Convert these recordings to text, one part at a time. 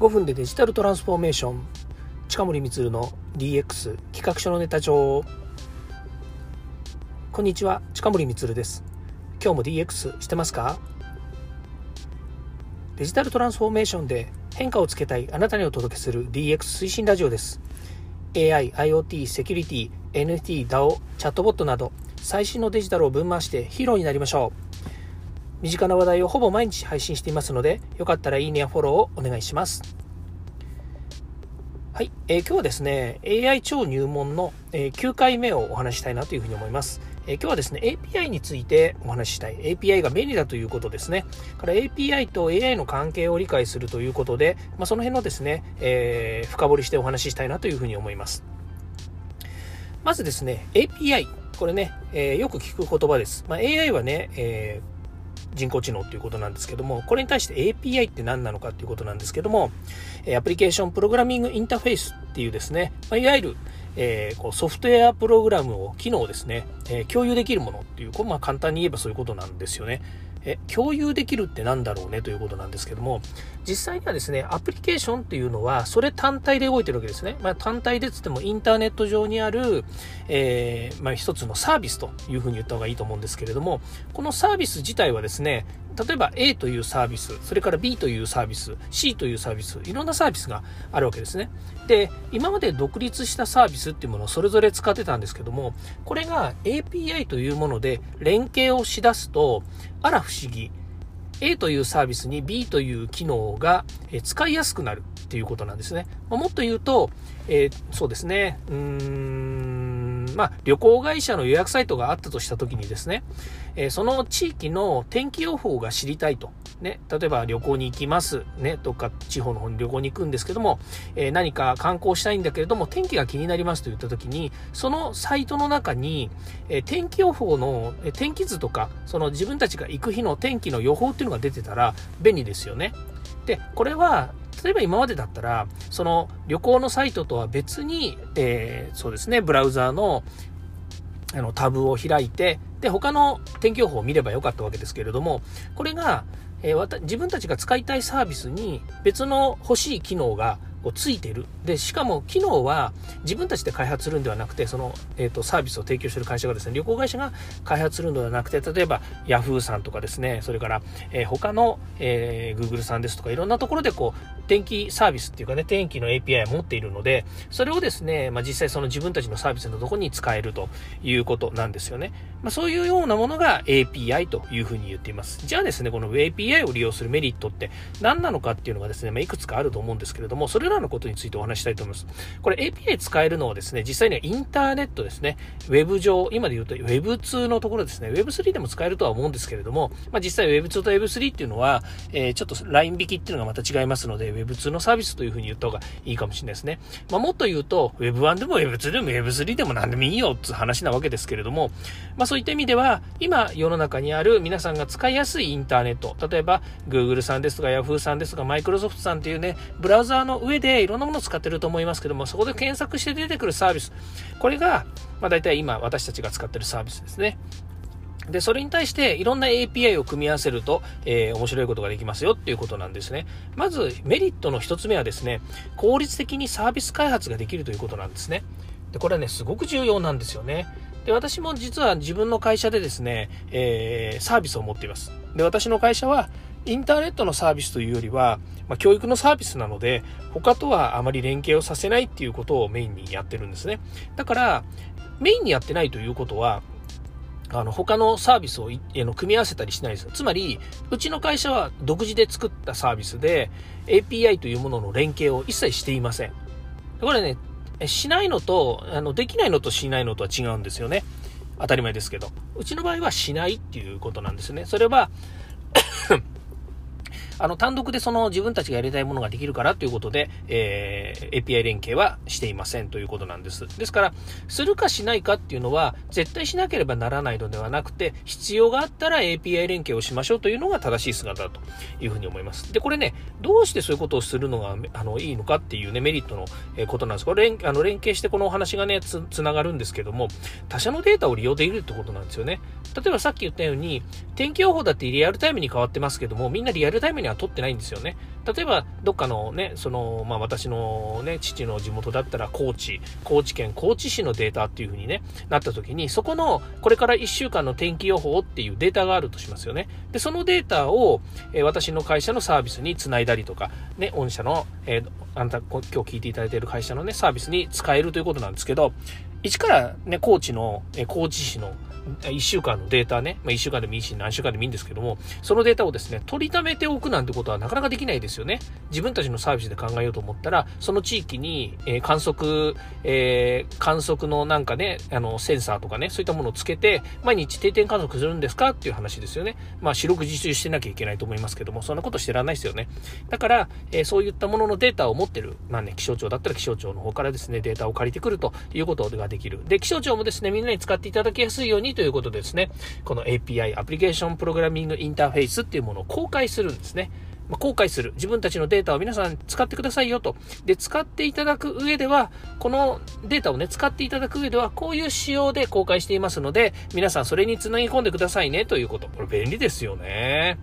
5分でデジタルトランスフォーメーション。近森光の DX 企画書のネタ帳。こんにちは。近森光です。今日も DX してますか？デジタルトランスフォーメーションで変化をつけたいあなたにお届けする DX 推進ラジオです。AI、IoT、セキュリティ、NFT、DAO、チャットボットなど最新のデジタルを分回してヒーローになりましょう。身近な話題をほぼ毎日配信していますので、よかったらいいねやフォローをお願いします。はい、えー、今日はですね、AI 超入門の、えー、9回目をお話したいなというふうに思います。えー、今日はですね、API についてお話ししたい。API が便利だということですね。から API と AI の関係を理解するということで、まあ、その辺のですね、えー、深掘りしてお話ししたいなというふうに思います。まずですね、API。これね、えー、よく聞く言葉です。まあ、AI はね、えー人工知能ということなんですけども、これに対して API って何なのかということなんですけども、アプリケーションプログラミングインターフェースっていうですね、まあ、いわゆる、えー、こうソフトウェアプログラムを、機能をですね、えー、共有できるものっていう、こうまあ簡単に言えばそういうことなんですよね。え共有できるって何だろうねということなんですけども、実際にはですね、アプリケーションっていうのは、それ単体で動いてるわけですね。まあ、単体でつってもインターネット上にある、えー、まあ、一つのサービスというふうに言った方がいいと思うんですけれども、このサービス自体はですね、例えば A というサービス、それから B というサービス、C というサービス、いろんなサービスがあるわけですね。で、今まで独立したサービスっていうものをそれぞれ使ってたんですけども、これが API というもので連携をしだすと、あら不思議。A というサービスに B という機能が使いやすくなるっていうことなんですね。もっと言うと、えー、そうですね、うーん、まあ、旅行会社の予約サイトがあったとしたときにですね、えー、その地域の天気予報が知りたいと。ね、例えば旅行に行きます。ね、どっか地方の方に旅行に行くんですけども、えー、何か観光したいんだけれども、天気が気になりますと言った時に、そのサイトの中に、えー、天気予報の、え天気図とか、その自分たちが行く日の天気の予報っていうのが出てたら便利ですよね。で、これは、例えば今までだったら、その旅行のサイトとは別に、えー、そうですね、ブラウザーのあのタブを開いて、で、他の天気予報を見ればよかったわけですけれども、これが、えー、自分たちが使いたいサービスに別の欲しい機能がこうついてる。で、しかも機能は自分たちで開発するんではなくて、その、え、ー、と、サービスを提供してる会社がですね、旅行会社が開発するのではなくて、例えば Yahoo さんとかですね、それから、えー、他の、えー、Google さんですとか、いろんなところでこう、天気サービスっていうかね、天気の API を持っているので、それをですね、まあ、実際その自分たちのサービスのところに使えるということなんですよね。まあ、そういうようなものが API というふうに言っています。じゃあですね、この API を利用するメリットって何なのかっていうのがですね、まあ、いくつかあると思うんですけれども、それらのことについてお話したいと思います。これ API 使えるのはですね、実際にはインターネットですね、ウェブ上、今で言うと Web2 のところですね、Web3 でも使えるとは思うんですけれども、まあ、実際 Web2 と Web3 っていうのは、えー、ちょっとライン引きっていうのがまた違いますので、Web2 のサービスというふうに言った方がいいかもしれないですね。まあ、もっと言うと、Web1 でも Web2 でも Web3 でも何でもいいよって話なわけですけれども、まあ、そういった意味では、今世の中にある皆さんが使いやすいインターネット、例えば Google さんですとか Yahoo さんですとか Microsoft さんっていうね、ブラウザーの上ででいろんなものを使ってると思いますけども、そこで検索して出てくるサービス、これが、まあ、大体今私たちが使ってるサービスですね。で、それに対していろんな API を組み合わせると、えー、面白いことができますよっていうことなんですね。まず、メリットの一つ目はですね、効率的にサービス開発ができるということなんですね。で、これはね、すごく重要なんですよね。で、私も実は自分の会社でですね、えー、サービスを持っています。で、私の会社は、インターネットのサービスというよりは、まあ、教育のサービスなので、他とはあまり連携をさせないっていうことをメインにやってるんですね。だから、メインにやってないということは、あの、他のサービスをの組み合わせたりしないです。つまり、うちの会社は独自で作ったサービスで、API というものの連携を一切していません。これね、しないのと、あの、できないのとしないのとは違うんですよね。当たり前ですけど。うちの場合はしないっていうことなんですね。それはあの、単独でその自分たちがやりたいものができるからということで、えー、API 連携はしていませんということなんです。ですから、するかしないかっていうのは、絶対しなければならないのではなくて、必要があったら API 連携をしましょうというのが正しい姿だというふうに思います。で、これね、どうしてそういうことをするのが、あの、いいのかっていうね、メリットのことなんです。これ、連あの連携してこのお話がね、つ、つながるんですけども、他社のデータを利用できるってことなんですよね。例えばさっき言ったように、天気予報だってリアルタイムに変わってますけども、みんなリアルタイムには取ってないんですよね。例えば、どっかのね、その、まあ私のね、父の地元だったら高知、高知県高知市のデータっていう風にね、なった時に、そこの、これから1週間の天気予報っていうデータがあるとしますよね。で、そのデータを、えー、私の会社のサービスにつないだりとか、ね、御社の、えー、あなた、今日聞いていただいている会社のね、サービスに使えるということなんですけど、一からね、高知の、え高知市の1週間のデータね、まあ、1週間でもいいし、何週間でもいいんですけども、そのデータをですね、取りためておくなんてことはなかなかできないですよね。自分たちのサービスで考えようと思ったら、その地域に、えー、観測、えー、観測のなんかね、あの、センサーとかね、そういったものをつけて、毎日定点観測するんですかっていう話ですよね。まあ、四六時中してなきゃいけないと思いますけども、そんなことしてらんないですよね。だから、えー、そういったもののデータを持ってる、まあね、気象庁だったら気象庁の方からですね、データを借りてくるということができる。で、気象庁もですね、みんなに使っていただきやすいようにということですね、この API、アプリケーションプログラミングインターフェースっていうものを公開するんですね。ま公開する。自分たちのデータを皆さん使ってくださいよと。で、使っていただく上では、このデータをね、使っていただく上では、こういう仕様で公開していますので、皆さんそれにつなぎ込んでくださいねということ。これ便利ですよね。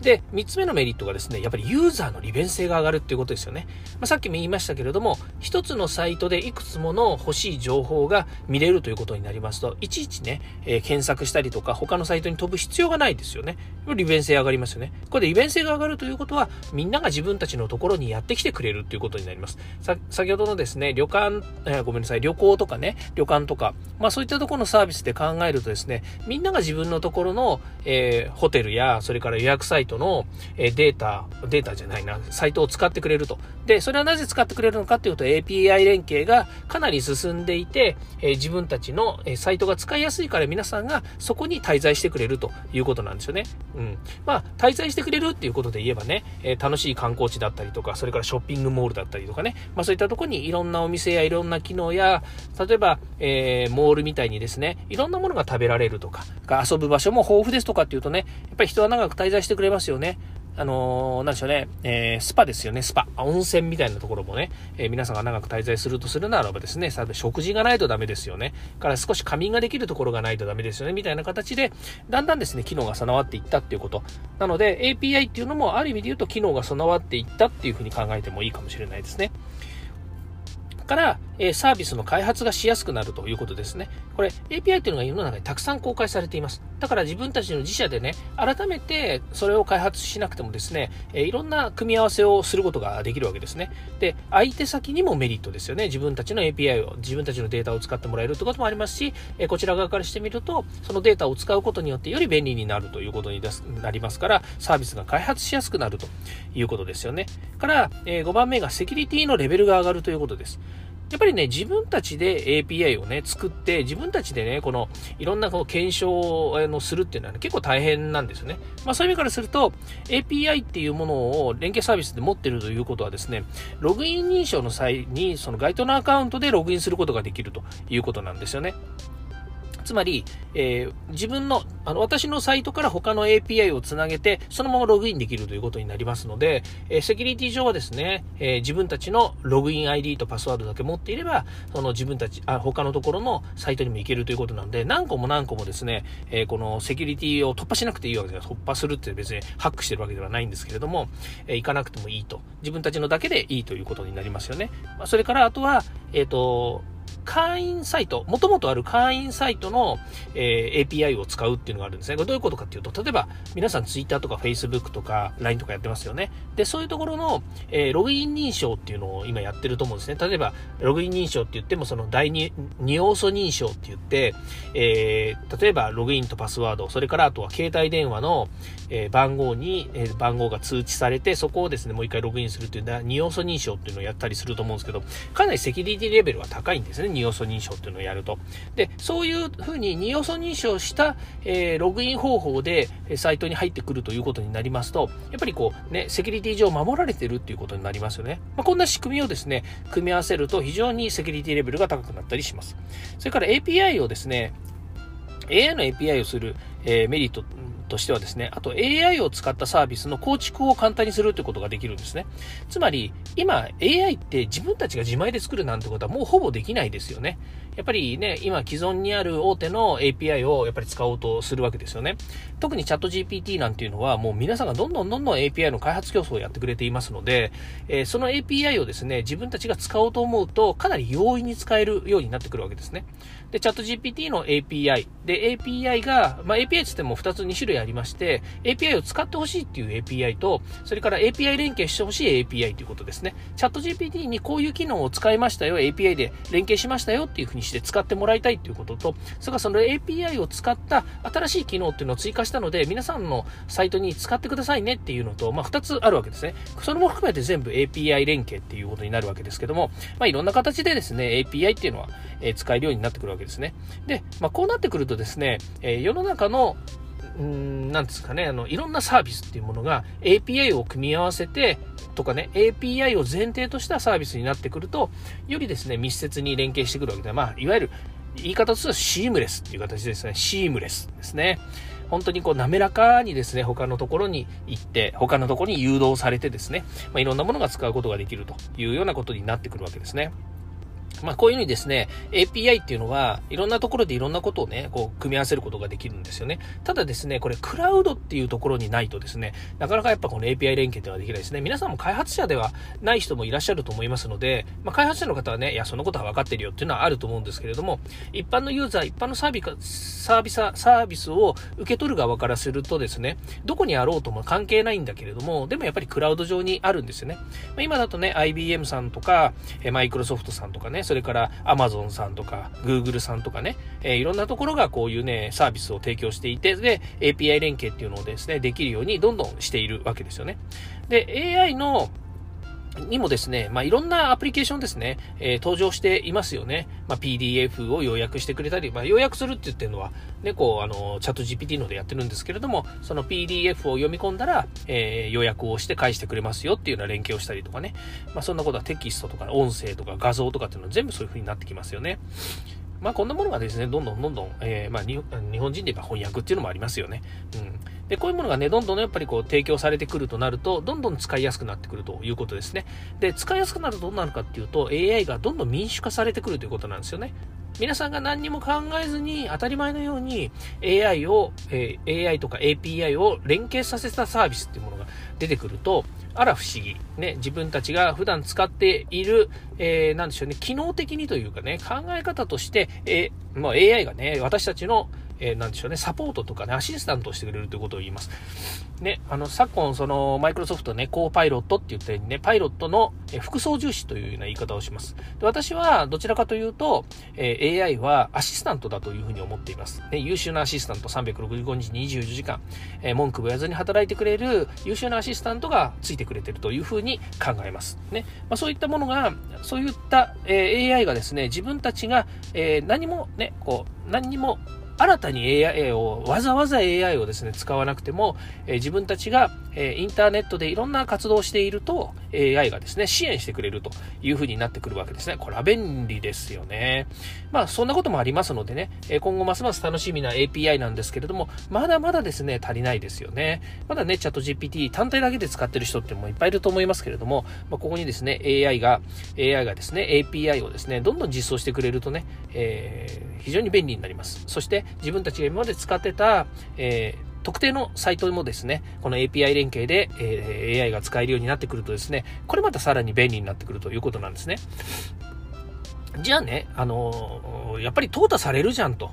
で、3つ目のメリットがですね、やっぱりユーザーの利便性が上がるっていうことですよね。まあ、さっきも言いましたけれども、1つのサイトでいくつもの欲しい情報が見れるということになりますと、いちいちね、えー、検索したりとか、他のサイトに飛ぶ必要がないですよね。利便性上がりますよね。これで利便性が上がるということは、みんなが自分たちのところにやってきてくれるっていうことになります。先ほどのですね、旅館、えー、ごめんなさい、旅行とかね、旅館とか、まあそういったところのサービスで考えるとですね、みんなが自分のところの、えー、ホテルや、それから予約サイトのデータ、データじゃないな、サイトを使ってくれると。で、それはなぜ使ってくれるのかっていうと API 連携がかなり進んでいて、え自分たちのサイトが使いやすいから皆さんがそこに滞在してくれるということなんですよね。うん。まあ、滞在してくれるっていうことで言えばね、え楽しい観光地だったりとか、それからショッピングモールだったりとかね、まあそういったとこにいろんなお店やいろんな機能や、例えば、えー、モールみたいにですね、いろんなものが食べられるとか、遊ぶ場所も豊富ですとかっていうとね、やっぱり人は長く滞滞在してくれますよね。あのー、なんでしょうね、えー、スパですよね、スパ。温泉みたいなところもね、えー、皆さんが長く滞在するとするならばですね、食事がないとダメですよね。から少し仮眠ができるところがないとダメですよね、みたいな形で、だんだんですね、機能が備わっていったっていうこと。なので、API っていうのもある意味で言うと機能が備わっていったっていうふうに考えてもいいかもしれないですね。から、えサービスの開発がしやすくなるということですね。これ API というのが世の中にたくさん公開されています。だから自分たちの自社でね、改めてそれを開発しなくてもですね、えいろんな組み合わせをすることができるわけですね。で、相手先にもメリットですよね。自分たちの API を、自分たちのデータを使ってもらえるってこともありますし、えこちら側からしてみると、そのデータを使うことによってより便利になるということになりますから、サービスが開発しやすくなるということですよね。から、え5番目がセキュリティのレベルが上がるということです。やっぱりね、自分たちで API をね、作って、自分たちでね、この、いろんなこの検証をするっていうのは、ね、結構大変なんですよね。まあそういう意味からすると、API っていうものを連携サービスで持ってるということはですね、ログイン認証の際に、その該当のアカウントでログインすることができるということなんですよね。つまり、えー、自分の、あの、私のサイトから他の API をつなげて、そのままログインできるということになりますので、えー、セキュリティ上はですね、えー、自分たちのログイン ID とパスワードだけ持っていれば、その自分たち、あ、他のところのサイトにも行けるということなので、何個も何個もですね、えこのセキュリティを突破しなくていいわけです。突破するって別にハックしてるわけではないんですけれども、え行かなくてもいいと。自分たちのだけでいいということになりますよね。まあ、それからあとは、えっ、と、会員サイト、もともとある会員サイトの、えー、API を使うっていうのがあるんですね。これどういうことかっていうと、例えば皆さん Twitter とか Facebook とか LINE とかやってますよね。で、そういうところの、えー、ログイン認証っていうのを今やってると思うんですね。例えば、ログイン認証って言っても、その第二二要素認証って言って、えー、例えばログインとパスワード、それからあとは携帯電話の、え番号に、え番号が通知されて、そこをですね、もう一回ログインするっていう二要素認証っていうのをやったりすると思うんですけど、かなりセキュリティレベルは高いんですね。二要素認証っていうのをやると。で、そういうふうに二要素認証した、えー、ログイン方法でサイトに入ってくるということになりますと、やっぱりこうね、セキュリティ上守られてるっていうことになりますよね。まあ、こんな仕組みをですね、組み合わせると非常にセキュリティレベルが高くなったりします。それから API をですね、AI の API をする、えー、メリットとしてはですね、あと AI を使ったサービスの構築を簡単にするということができるんですね。つまり、今 AI って自分たちが自前で作るなんてことはもうほぼできないですよね。やっぱりね、今既存にある大手の API をやっぱり使おうとするわけですよね。特にチャット GPT なんていうのはもう皆さんがどんどんどんどん API の開発競争をやってくれていますので、えー、その API をですね、自分たちが使おうと思うとかなり容易に使えるようになってくるわけですね。で、チャット GPT の API。で、API が、まあ、API つっても2つ2種類ありまして、API を使ってほしいっていう API と、それから API 連携してほしい API ということですね。チャット GPT にこういう機能を使いましたよ、API で連携しましたよっていうふうにして使ってもらいたいということと、それからその API を使った新しい機能っていうのを追加したので、皆さんのサイトに使ってくださいねっていうのと、まあ、2つあるわけですね。それも含めて全部 API 連携っていうことになるわけですけども、まあ、いろんな形でですね、API っていうのは、え使えるようになってくるわけですね。で、まあ、こうなってくるとですね、世の中のんなんですかね、あの、いろんなサービスっていうものが API を組み合わせてとかね、API を前提としたサービスになってくると、よりですね、密接に連携してくるわけで、まあ、いわゆる言い方としてはシームレスっていう形ですね。シームレスですね。本当にこう滑らかにですね、他のところに行って、他のところに誘導されてですね、まあ、いろんなものが使うことができるというようなことになってくるわけですね。まあ、こういうふうにですね、API っていうのは、いろんなところでいろんなことをね、こう、組み合わせることができるんですよね。ただですね、これ、クラウドっていうところにないとですね、なかなかやっぱこの API 連携っていうのはできないですね。皆さんも開発者ではない人もいらっしゃると思いますので、まあ、開発者の方はね、いや、そのことは分かってるよっていうのはあると思うんですけれども、一般のユーザー、一般のサービス、サービス、サービスを受け取る側からするとですね、どこにあろうとも関係ないんだけれども、でもやっぱりクラウド上にあるんですよね。まあ、今だとね、IBM さんとか、マイクロソフトさんとかね、それから Amazon マゾンさんとか、グーグルさんとかね、えー、いろんなところがこういうね、サービスを提供していて、で、API 連携っていうのをですね、できるようにどんどんしているわけですよね。で、AI のにもですね、まあ、いろんなアプリケーションですね、えー、登場していますよね。まあ、PDF を要約してくれたり、まあ、要約するって言ってるのは、ね、こう、あの、チャット GPT のでやってるんですけれども、その PDF を読み込んだら、えー、要約をして返してくれますよっていうような連携をしたりとかね。まあ、そんなことはテキストとか音声とか画像とかっていうのは全部そういう風になってきますよね。まあ、こんなものがですね、どんどんどんどん、えー、まあ、日本人で言えば翻訳っていうのもありますよね。うん。で、こういうものがね、どんどんやっぱりこう提供されてくるとなると、どんどん使いやすくなってくるということですね。で、使いやすくなるとどうなるかっていうと、AI がどんどん民主化されてくるということなんですよね。皆さんが何にも考えずに当たり前のように AI を、えー、AI とか API を連携させたサービスっていうものが出てくると、あら不思議。ね、自分たちが普段使っている、えー、なんでしょうね、機能的にというかね、考え方として、えー、まあ、AI がね、私たちのえー、でしょうね、サポートとかね、アシスタントをしてくれるということを言います。ね、あの、昨今、その、マイクロソフトね、コーパイロットって言ったようにね、パイロットの、え副操縦士というような言い方をします。で私は、どちらかというと、えー、AI はアシスタントだというふうに思っています。ね、優秀なアシスタント、365日24時間、えー、文句を言わずに働いてくれる優秀なアシスタントがついてくれてるというふうに考えます。ね、まあ、そういったものが、そういった、えー、AI がですね、自分たちが、え、何もね、こう、何にも新たに AI を、わざわざ AI をですね、使わなくても、えー、自分たちが、えー、インターネットでいろんな活動をしていると、AI がですね、支援してくれるというふうになってくるわけですね。これは便利ですよね。まあ、そんなこともありますのでね、え今後ますます楽しみな API なんですけれども、まだまだですね、足りないですよね。まだね、チャット GPT 単体だけで使ってる人ってもいっぱいいると思いますけれども、まあ、ここにですね、AI が、AI がですね、API をですね、どんどん実装してくれるとね、えー、非常に便利になります。そして、自分たちが今まで使ってた、えー特定のサイトもですね、この API 連携で、え、AI が使えるようになってくるとですね、これまたさらに便利になってくるということなんですね。じゃあね、あの、やっぱり淘汰されるじゃんと。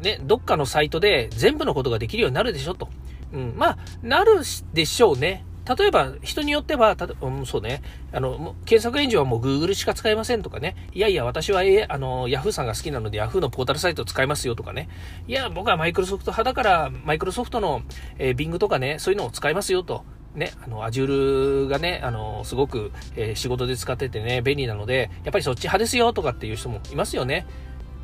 ね、どっかのサイトで全部のことができるようになるでしょと。うん、まあ、なるでしょうね。例えば、人によっては、たうん、そうね、あの、検索エンジンはもう Google しか使えませんとかね、いやいや、私は、えあの、Yahoo さんが好きなので Yahoo のポータルサイトを使いますよとかね、いや、僕はマイクロソフト派だから、マイクロソフトの、えー、Bing とかね、そういうのを使いますよと。ね、あの、Azure がね、あの、すごく、えー、仕事で使っててね、便利なので、やっぱりそっち派ですよとかっていう人もいますよね。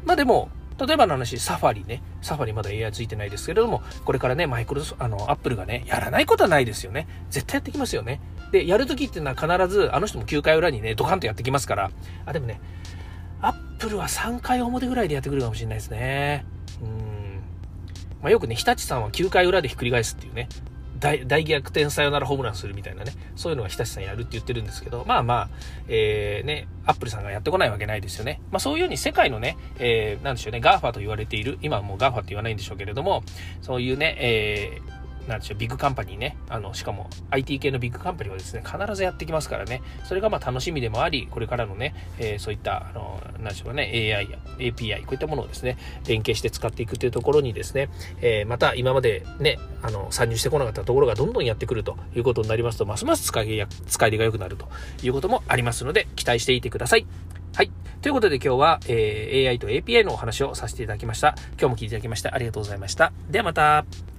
まあでも、例えばの話、サファリね。サファリまだ AI ついてないですけれども、これからね、マイクロソ、あの、アップルがね、やらないことはないですよね。絶対やってきますよね。で、やるときっていうのは必ず、あの人も9回裏にね、ドカンとやってきますから。あ、でもね、アップルは3回表ぐらいでやってくるかもしれないですね。うん。まあ、よくね、日立さんは9回裏でひっくり返すっていうね、大逆転サヨナラホームランするみたいなね、そういうのは日立さんやるって言ってるんですけど、まあまあ、えー、ね、アップルさんがやってこないわけないですよね。まあそういうように世界のね、えー、なんでしょうね、 GAFA と言われている、今はもう GAFA って言わないんでしょうけれども、そういうね、えー、なんでしょう、 big company ね、あの、しかも IT 系の big company はですね、必ずやってきますからね、それがまあ楽しみでもあり、これからのね、えー、そういった、あの、なんでしょうね、AI や API、こういったものをですね、連携して使っていくというところにですね、えー、また今までね、あの、参入してこなかったところがどんどんやってくるということになりますと、ますます使いや、使い手が良くなるということもありますので、期待していてください。はい。ということで今日は、えー、AI と API のお話をさせていただきました。今日も聞いていただきましてありがとうございました。ではまた。